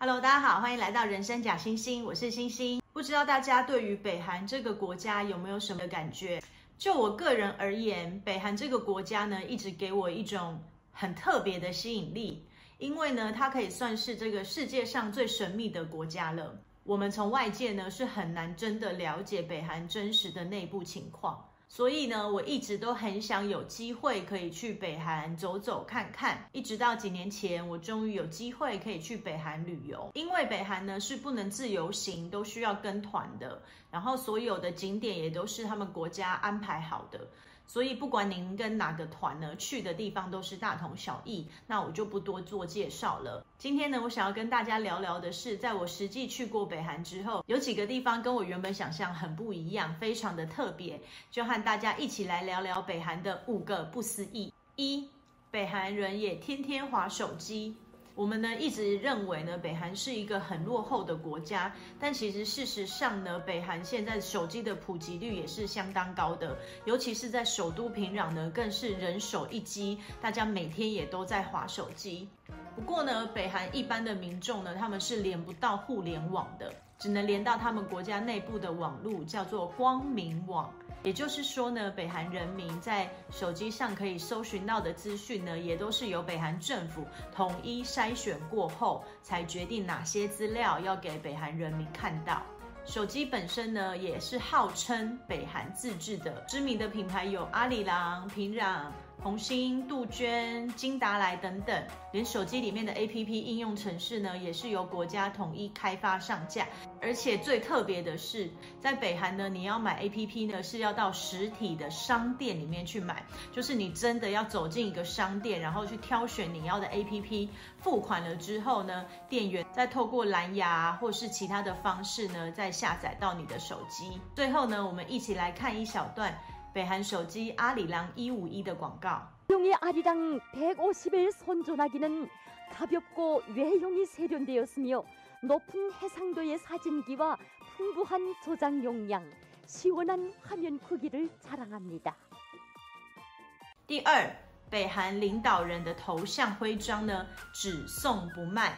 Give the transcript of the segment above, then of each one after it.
Hello，大家好，欢迎来到人生假星星，我是星星。不知道大家对于北韩这个国家有没有什么感觉？就我个人而言，北韩这个国家呢，一直给我一种很特别的吸引力，因为呢，它可以算是这个世界上最神秘的国家了。我们从外界呢，是很难真的了解北韩真实的内部情况。所以呢，我一直都很想有机会可以去北韩走走看看，一直到几年前，我终于有机会可以去北韩旅游。因为北韩呢是不能自由行，都需要跟团的，然后所有的景点也都是他们国家安排好的。所以不管您跟哪个团呢，去的地方都是大同小异。那我就不多做介绍了。今天呢，我想要跟大家聊聊的是，在我实际去过北韩之后，有几个地方跟我原本想象很不一样，非常的特别，就和大家一起来聊聊北韩的五个不思议。一，北韩人也天天滑手机。我们呢一直认为呢，北韩是一个很落后的国家，但其实事实上呢，北韩现在手机的普及率也是相当高的，尤其是在首都平壤呢，更是人手一机，大家每天也都在划手机。不过呢，北韩一般的民众呢，他们是连不到互联网的，只能连到他们国家内部的网络，叫做光明网。也就是说呢，北韩人民在手机上可以搜寻到的资讯呢，也都是由北韩政府统一筛选过后，才决定哪些资料要给北韩人民看到。手机本身呢，也是号称北韩自制的，知名的品牌有阿里郎、平壤。红星、杜鹃、金达莱等等，连手机里面的 APP 应用程式呢，也是由国家统一开发上架。而且最特别的是，在北韩呢，你要买 APP 呢，是要到实体的商店里面去买，就是你真的要走进一个商店，然后去挑选你要的 APP，付款了之后呢，店员再透过蓝牙或是其他的方式呢，再下载到你的手机。最后呢，我们一起来看一小段。北韩手机阿里郎一五一的广告。用阿里郎百五十을 선전하기는 가볍고 외형이 세련되었으며 높은 해상도의 사진기와 풍부한 저장 용량, 시원한 화면 크기를 자랑합니다。第二，北韩领导人的头像徽章呢，只送不卖。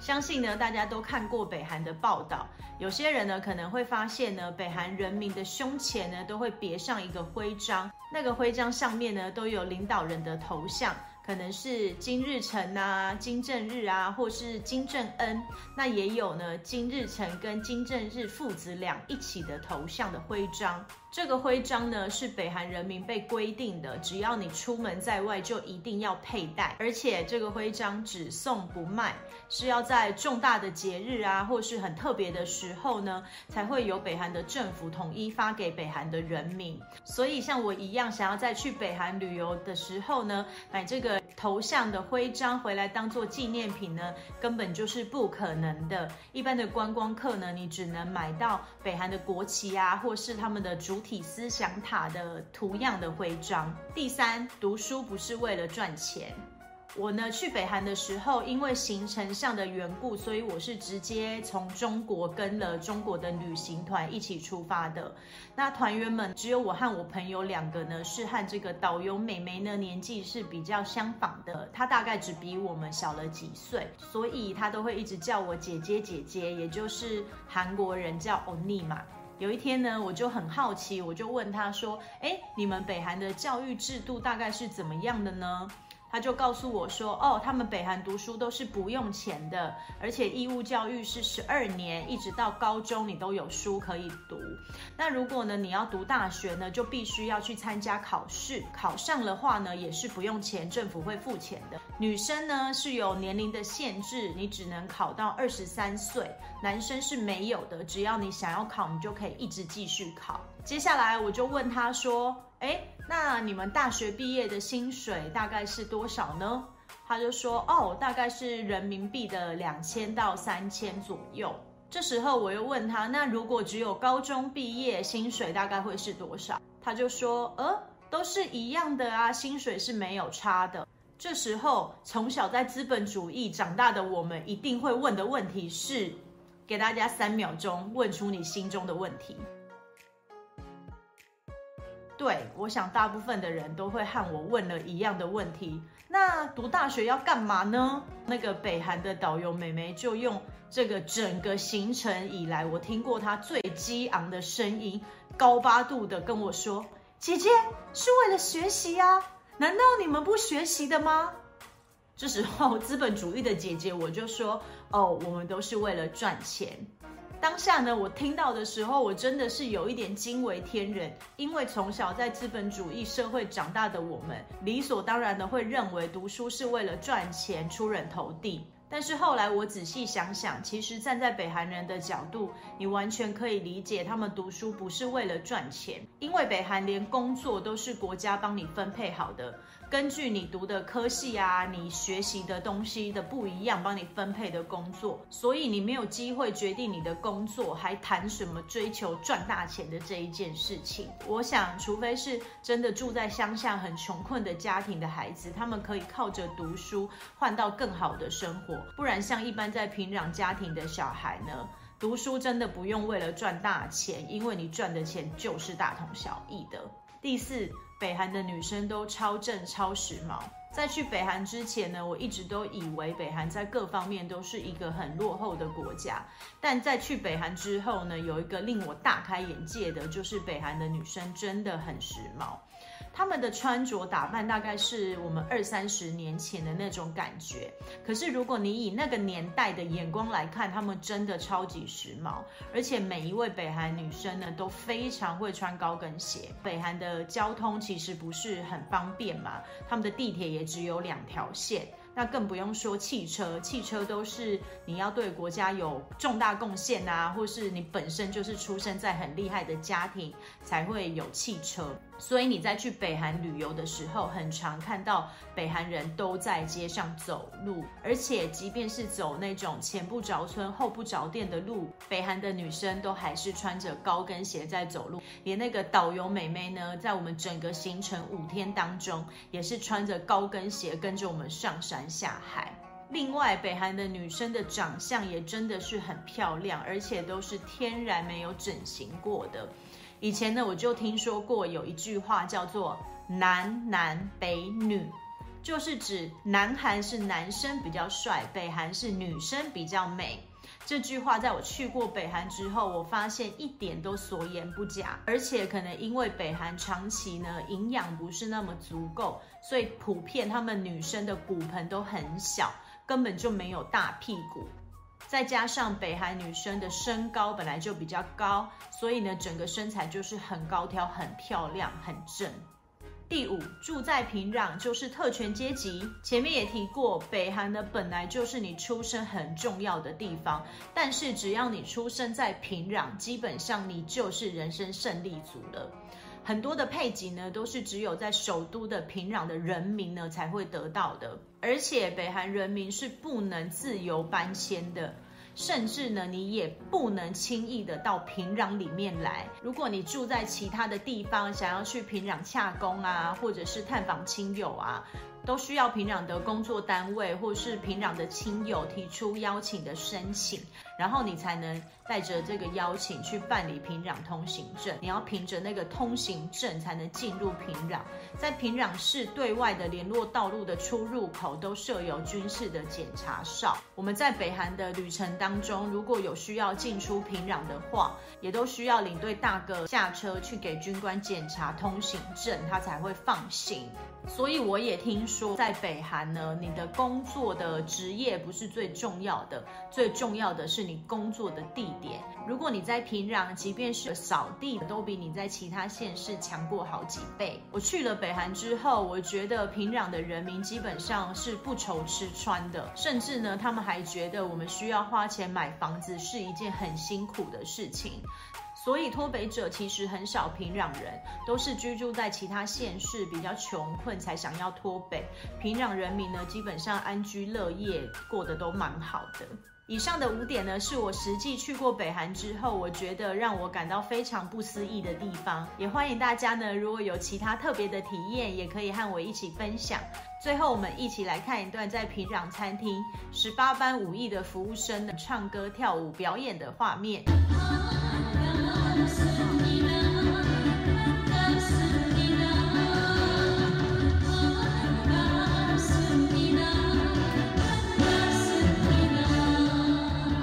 相信呢，大家都看过北韩的报道。有些人呢，可能会发现呢，北韩人民的胸前呢，都会别上一个徽章。那个徽章上面呢，都有领导人的头像。可能是金日成啊、金正日啊，或是金正恩，那也有呢，金日成跟金正日父子俩一起的头像的徽章。这个徽章呢，是北韩人民被规定的，只要你出门在外就一定要佩戴，而且这个徽章只送不卖，是要在重大的节日啊，或是很特别的时候呢，才会由北韩的政府统一发给北韩的人民。所以像我一样想要再去北韩旅游的时候呢，买这个。头像的徽章回来当做纪念品呢，根本就是不可能的。一般的观光客呢，你只能买到北韩的国旗啊，或是他们的主体思想塔的图样的徽章。第三，读书不是为了赚钱。我呢去北韩的时候，因为行程上的缘故，所以我是直接从中国跟了中国的旅行团一起出发的。那团员们只有我和我朋友两个呢，是和这个导游美眉呢年纪是比较相仿的，她大概只比我们小了几岁，所以她都会一直叫我姐姐姐姐，也就是韩国人叫欧尼嘛。有一天呢，我就很好奇，我就问她说：“哎，你们北韩的教育制度大概是怎么样的呢？”他就告诉我说：“哦，他们北韩读书都是不用钱的，而且义务教育是十二年，一直到高中你都有书可以读。那如果呢，你要读大学呢，就必须要去参加考试，考上的话呢，也是不用钱，政府会付钱的。女生呢是有年龄的限制，你只能考到二十三岁，男生是没有的，只要你想要考，你就可以一直继续考。接下来我就问他说：‘诶……’那你们大学毕业的薪水大概是多少呢？他就说，哦，大概是人民币的两千到三千左右。这时候我又问他，那如果只有高中毕业，薪水大概会是多少？他就说，呃，都是一样的啊，薪水是没有差的。这时候从小在资本主义长大的我们一定会问的问题是，给大家三秒钟问出你心中的问题。对，我想大部分的人都会和我问了一样的问题。那读大学要干嘛呢？那个北韩的导游美眉就用这个整个行程以来，我听过她最激昂的声音，高八度的跟我说：“姐姐是为了学习啊，难道你们不学习的吗？”这时候资本主义的姐姐我就说：“哦，我们都是为了赚钱。”当下呢，我听到的时候，我真的是有一点惊为天人，因为从小在资本主义社会长大的我们，理所当然的会认为读书是为了赚钱、出人头地。但是后来我仔细想想，其实站在北韩人的角度，你完全可以理解他们读书不是为了赚钱，因为北韩连工作都是国家帮你分配好的。根据你读的科系啊，你学习的东西的不一样，帮你分配的工作，所以你没有机会决定你的工作，还谈什么追求赚大钱的这一件事情。我想，除非是真的住在乡下很穷困的家庭的孩子，他们可以靠着读书换到更好的生活，不然像一般在平壤家庭的小孩呢，读书真的不用为了赚大钱，因为你赚的钱就是大同小异的。第四。北韩的女生都超正、超时髦。在去北韩之前呢，我一直都以为北韩在各方面都是一个很落后的国家。但在去北韩之后呢，有一个令我大开眼界的，就是北韩的女生真的很时髦。他们的穿着打扮大概是我们二三十年前的那种感觉，可是如果你以那个年代的眼光来看，他们真的超级时髦，而且每一位北韩女生呢都非常会穿高跟鞋。北韩的交通其实不是很方便嘛，他们的地铁也只有两条线。那更不用说汽车，汽车都是你要对国家有重大贡献啊，或是你本身就是出生在很厉害的家庭才会有汽车。所以你在去北韩旅游的时候，很常看到北韩人都在街上走路，而且即便是走那种前不着村后不着店的路，北韩的女生都还是穿着高跟鞋在走路。连那个导游美眉呢，在我们整个行程五天当中，也是穿着高跟鞋跟着我们上山下海。另外，北韩的女生的长相也真的是很漂亮，而且都是天然没有整形过的。以前呢，我就听说过有一句话叫做“南男北女”，就是指南韩是男生比较帅，北韩是女生比较美。这句话在我去过北韩之后，我发现一点都所言不假。而且可能因为北韩长期呢营养不是那么足够，所以普遍他们女生的骨盆都很小，根本就没有大屁股。再加上北韩女生的身高本来就比较高，所以呢，整个身材就是很高挑、很漂亮、很正。第五，住在平壤就是特权阶级。前面也提过，北韩呢本来就是你出生很重要的地方，但是只要你出生在平壤，基本上你就是人生胜利组了。很多的配给呢，都是只有在首都的平壤的人民呢才会得到的，而且北韩人民是不能自由搬迁的。甚至呢，你也不能轻易的到平壤里面来。如果你住在其他的地方，想要去平壤洽公啊，或者是探访亲友啊，都需要平壤的工作单位或是平壤的亲友提出邀请的申请，然后你才能带着这个邀请去办理平壤通行证。你要凭着那个通行证才能进入平壤。在平壤市对外的联络道路的出入口都设有军事的检查哨。我们在北韩的旅程当中，如果有需要进出平壤的话，也都需要领队大哥下车去给军官检查通行证，他才会放行。所以我也听说，在北韩呢，你的工作的职业不是最重要的，最重要的是你工作的地点。如果你在平壤，即便是扫地，都比你在其他县市强过好几倍。我去了北韩之后，我觉得平壤的人民基本上是不愁吃穿的，甚至呢，他们还觉得我们需要花钱买房子是一件很辛苦的事情。所以脱北者其实很少，平壤人都是居住在其他县市，比较穷困才想要脱北。平壤人民呢，基本上安居乐业，过得都蛮好的。以上的五点呢，是我实际去过北韩之后，我觉得让我感到非常不思议的地方。也欢迎大家呢，如果有其他特别的体验，也可以和我一起分享。最后，我们一起来看一段在平壤餐厅十八般武艺的服务生呢，唱歌跳舞表演的画面。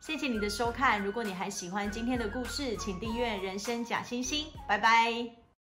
谢谢你的收看，如果你还喜欢今天的故事，请订阅《人生假惺惺》，拜拜。